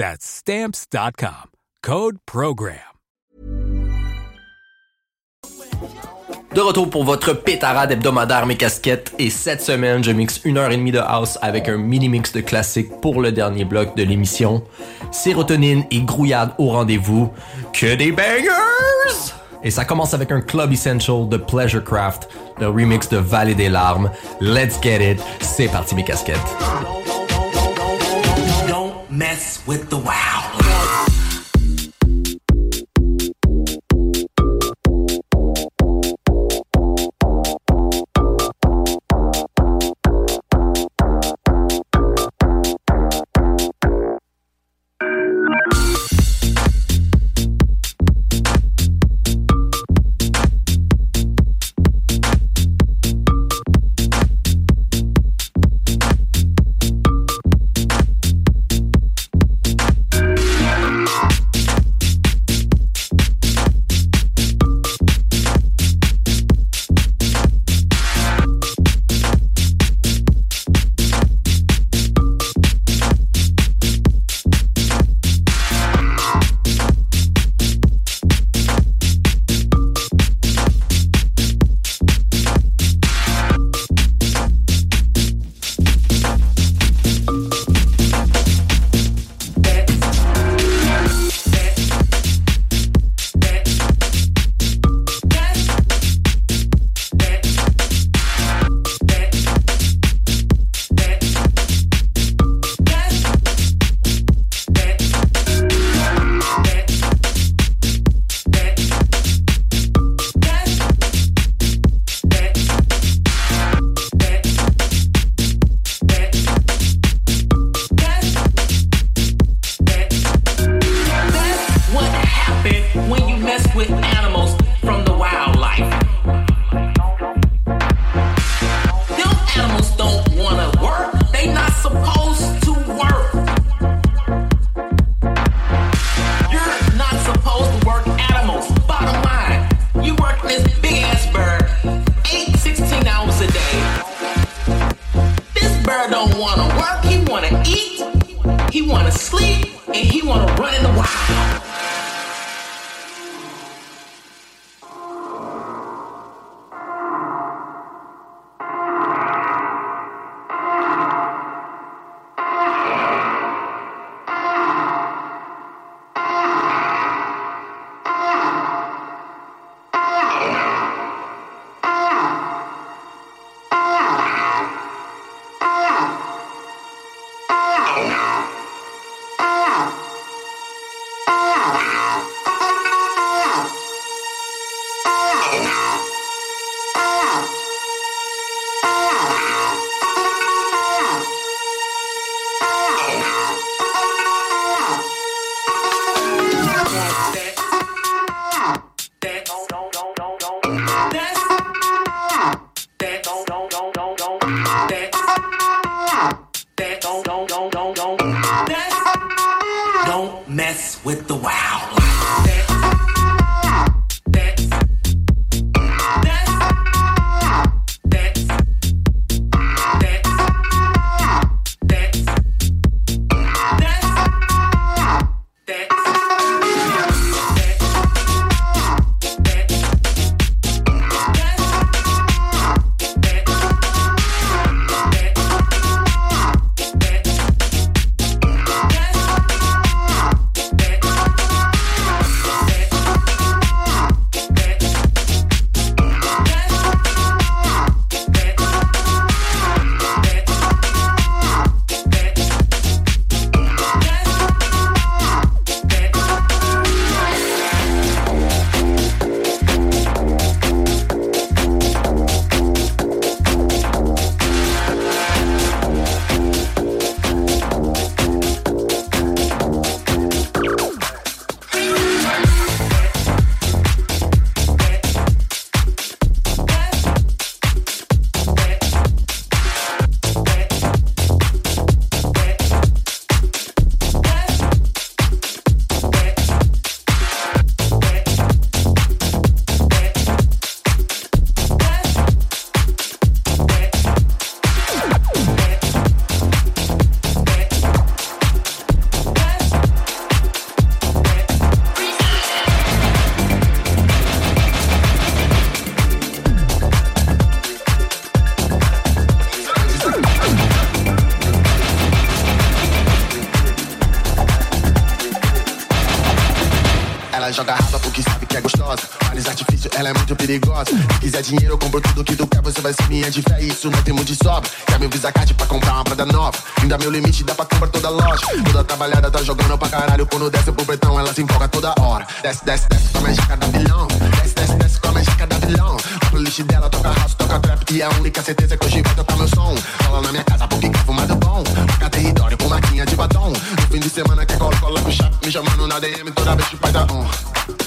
That's stamps.com. Code program. De retour pour votre pétarade hebdomadaire mes casquettes et cette semaine je mixe une heure et demie de house avec un mini mix de classiques pour le dernier bloc de l'émission. Sérotonine et grouillade au rendez-vous. Que des bangers! Et ça commence avec un club essential de Pleasure Craft, le remix de Vallée des larmes. Let's get it. C'est parti mes casquettes. Mess with the wow. Quiser dinheiro, eu compro tudo que tu quer, você vai ser minha de fé. Isso não tem muito de sobra. Quer meu Visa Card pra comprar uma prada nova? Ainda meu limite, dá pra comprar toda loja. Toda trabalhada tá jogando pra caralho. Quando desce pro pretão, ela se empolga toda hora. Desce, desce, desce, com a jaca da vilão. Desce, desce, desce, com a jaca da vilão. A playlist dela toca house, toca trap. E é a única certeza que hoje vai tocar meu som. Fala na minha casa porque quer fumado bom. Marca território com maquinha de batom. No fim de semana quer cola, cola com. Me chamando na DM toda vez que faz a on.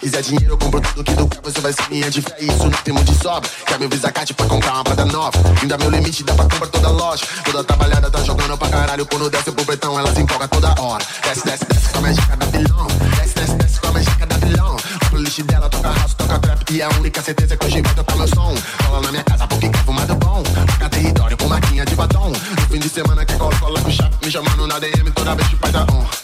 Quiser dinheiro, eu compro tudo que tu quer. Você vai ser minha de fé. Isso não tem muito de sobra. Quer meu Visa Card pra comprar uma prada nova? Ainda meu limite, dá pra comprar toda loja. Toda trabalhada tá jogando pra caralho. Quando desce pro pretão, ela se empolga toda hora. Desce, desce, desce com a jaca da vilão. Desce, desce, desce com a jaca da vilão. A playlist dela toca house, toca trap. E é a única certeza que hoje vai tocar meu som. Cola na minha casa porque quer fumado bom. Marca território com maquinha de batom. No fim de semana quer cola, cola com chapa. Me chamando na DM toda vez que faz a on.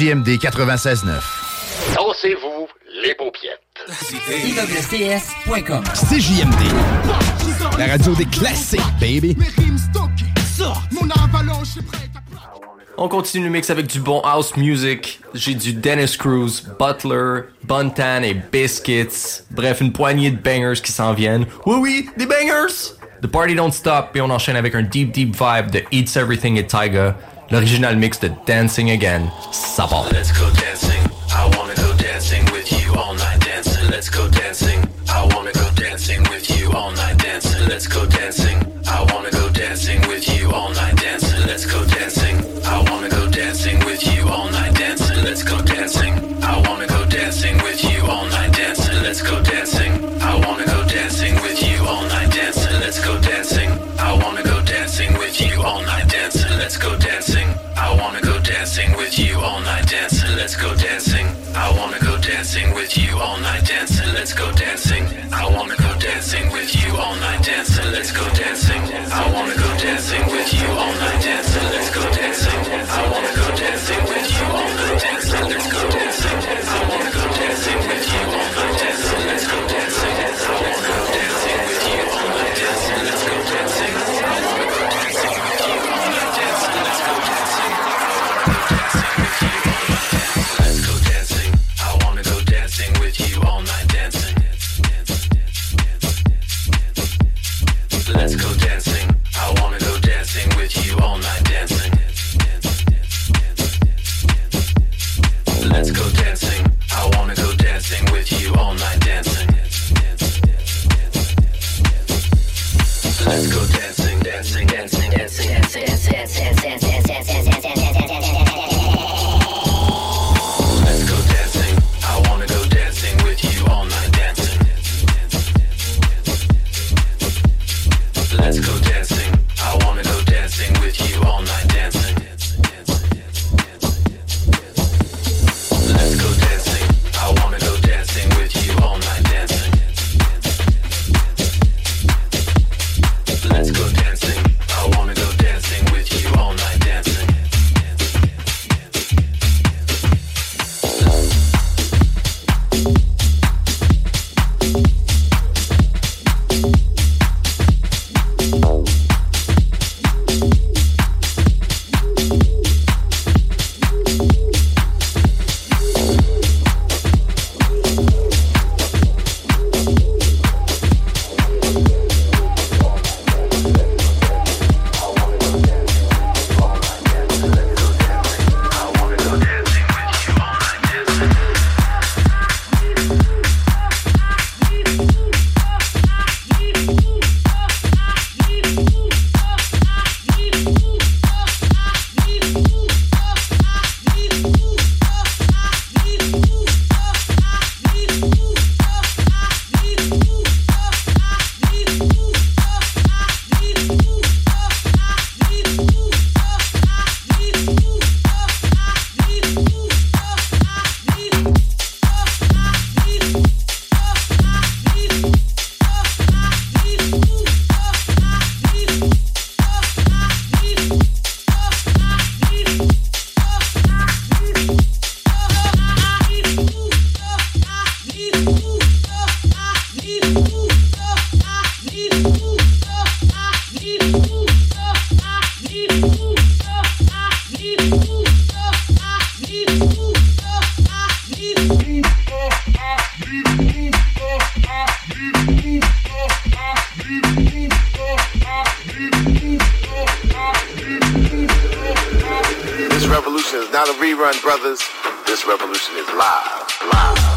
CJMD 96.9. Dansez-vous les paupiètes. CJMD. La radio des classiques, baby. Mon avalanche est prête on continue le mix avec du bon house music. J'ai du Dennis Cruz, Butler, Buntan et Biscuits. Bref, une poignée de bangers qui s'en viennent. Oui, oui, des bangers! The party don't stop et on enchaîne avec un deep, deep vibe de Eats Everything et Tyga l'original mix de Dancing Again, ça part. revolution is not a rerun, brothers. This revolution is live. Live.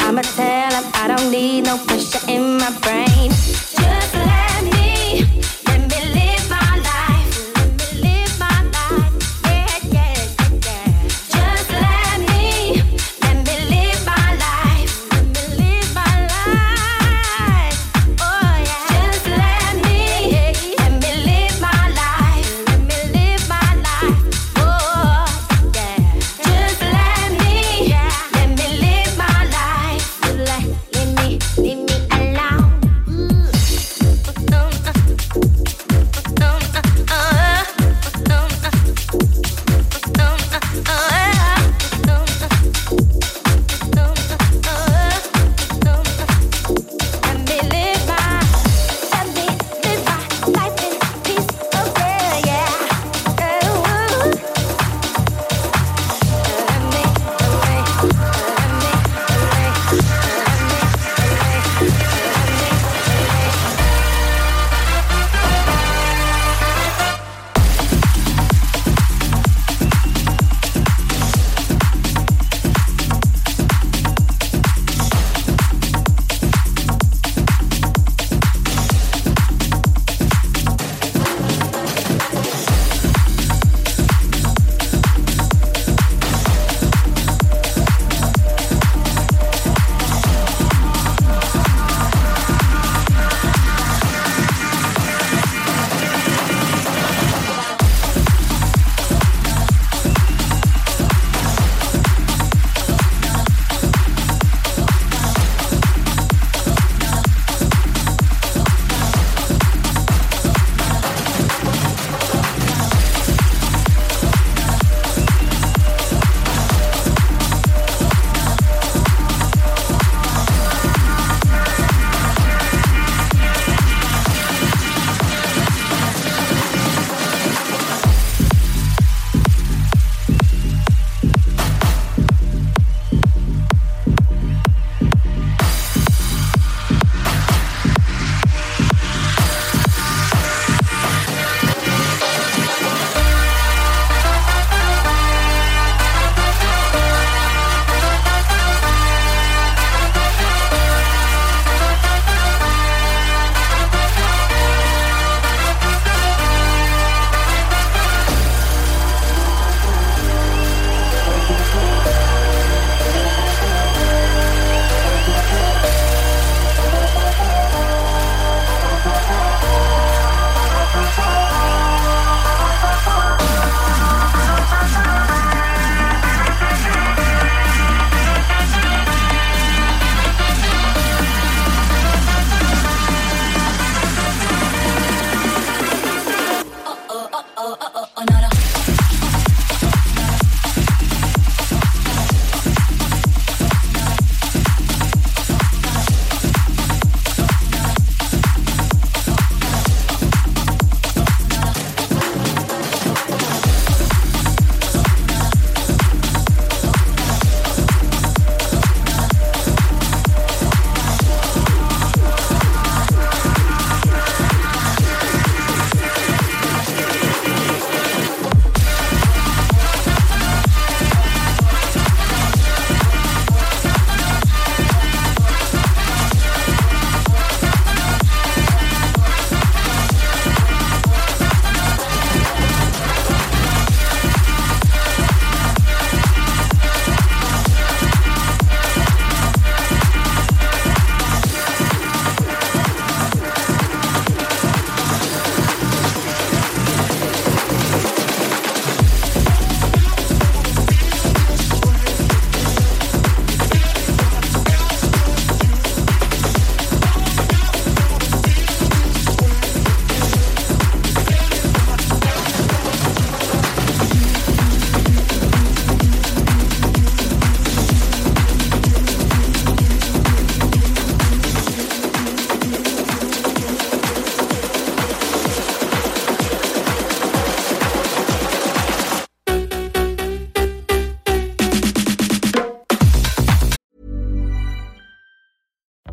I'ma tell him I don't need no pressure in my brain.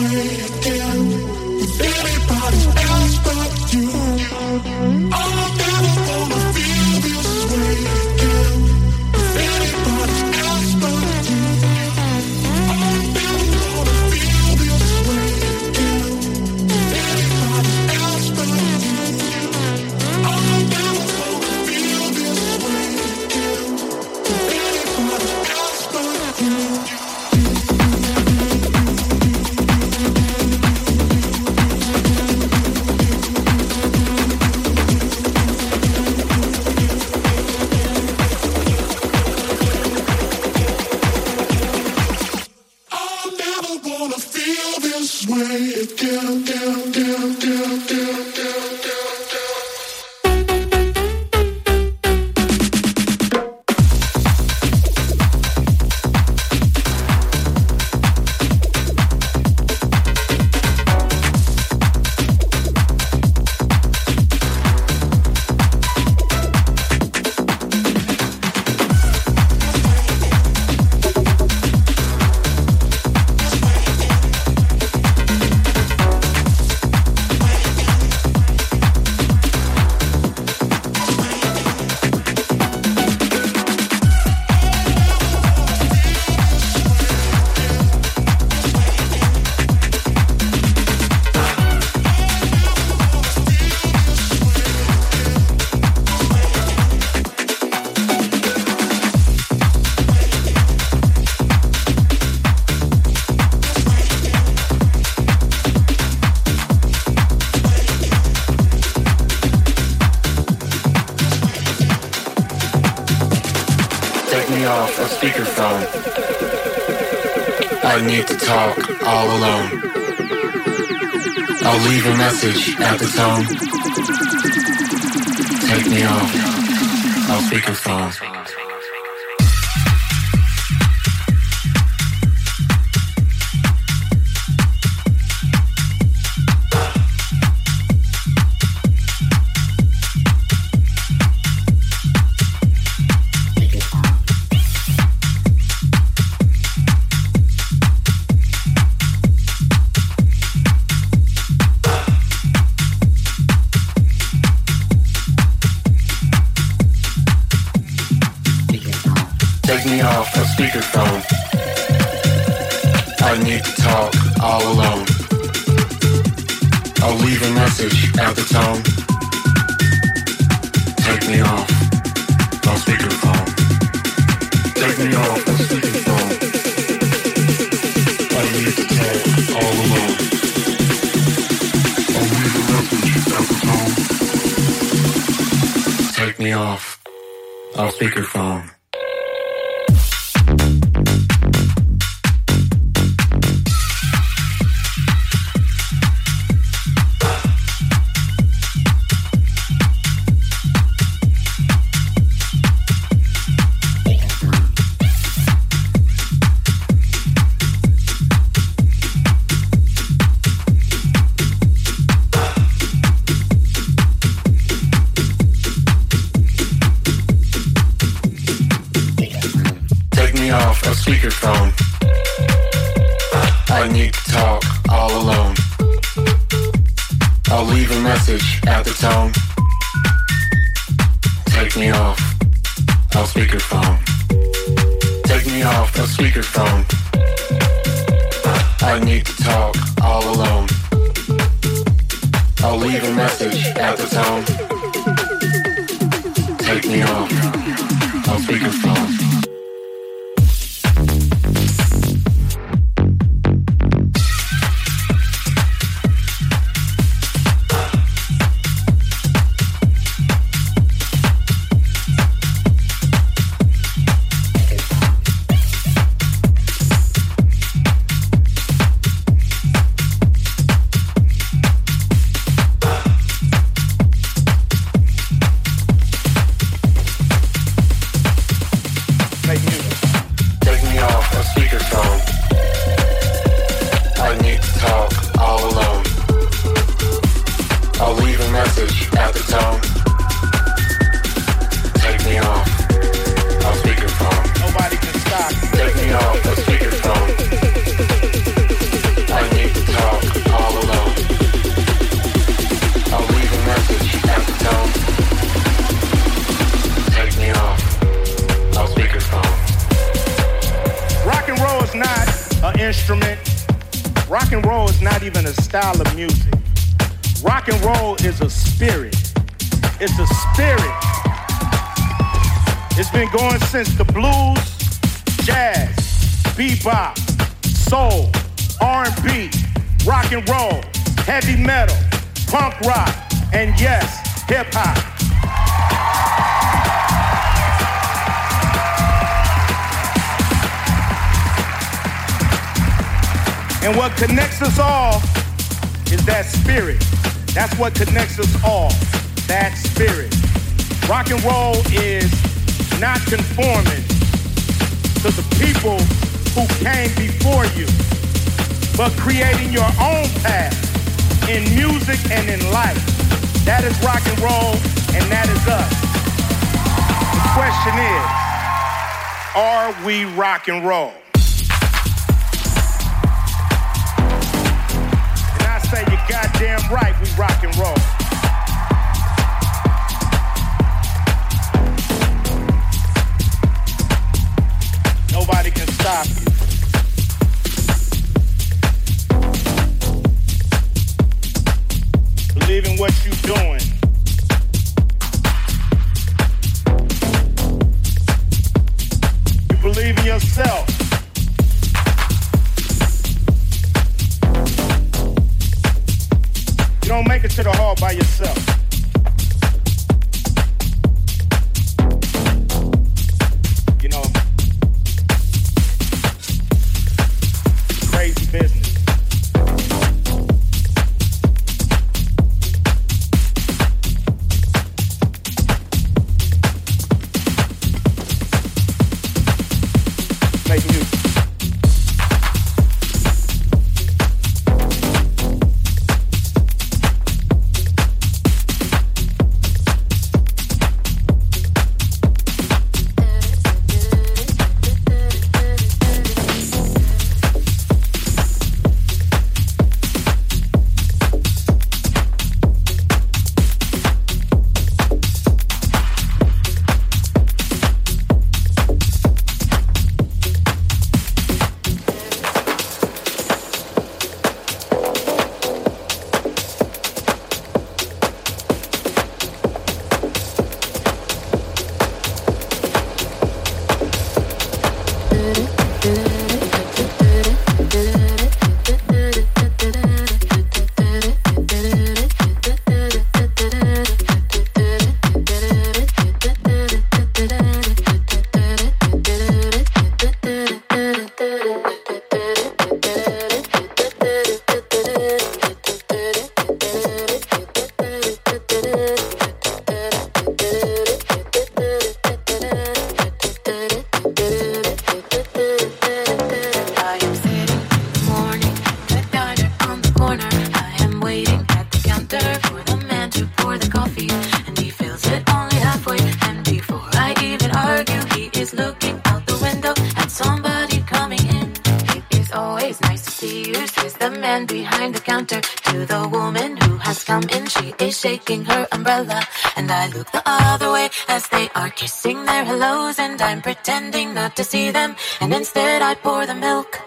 This message the tone. Take me off on speakerphone. Take rock and roll, heavy metal, punk rock, and yes, hip hop. And what connects us all is that spirit. That's what connects us all, that spirit. Rock and roll is not conforming to the people who came before you but creating your own path in music and in life. That is rock and roll, and that is us. The question is, are we rock and roll? And I say you're goddamn right, we rock and roll. I'm pretending not to see them. And instead I pour the milk.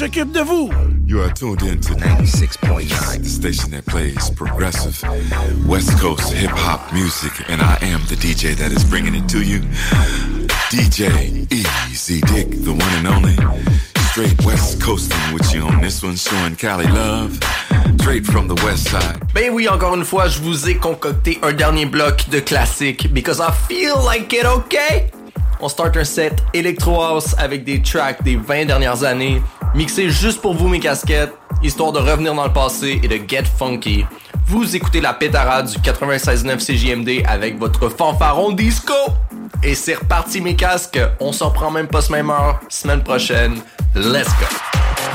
S'occupe de vous. You are tuned in to 96.9, the station that plays progressive West Coast hip hop music, and I am the DJ that is bringing it to you. DJ Easy Dick, the one and only. Straight West Coasting with you on this one, showing Cali love. Straight from the West Side. Ben oui, encore une fois, je vous ai concocté un dernier bloc de classiques because I feel like it, okay? On start un set Electro House avec des tracks des 20 dernières années, mixés juste pour vous mes casquettes, histoire de revenir dans le passé et de get funky. Vous écoutez la pétarade du 96.9 CJMD avec votre fanfaron disco. Et c'est reparti mes casques, on s'en prend même pas ce même heure, semaine prochaine. Let's go!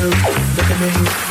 you, look at me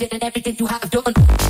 anything and everything you have done.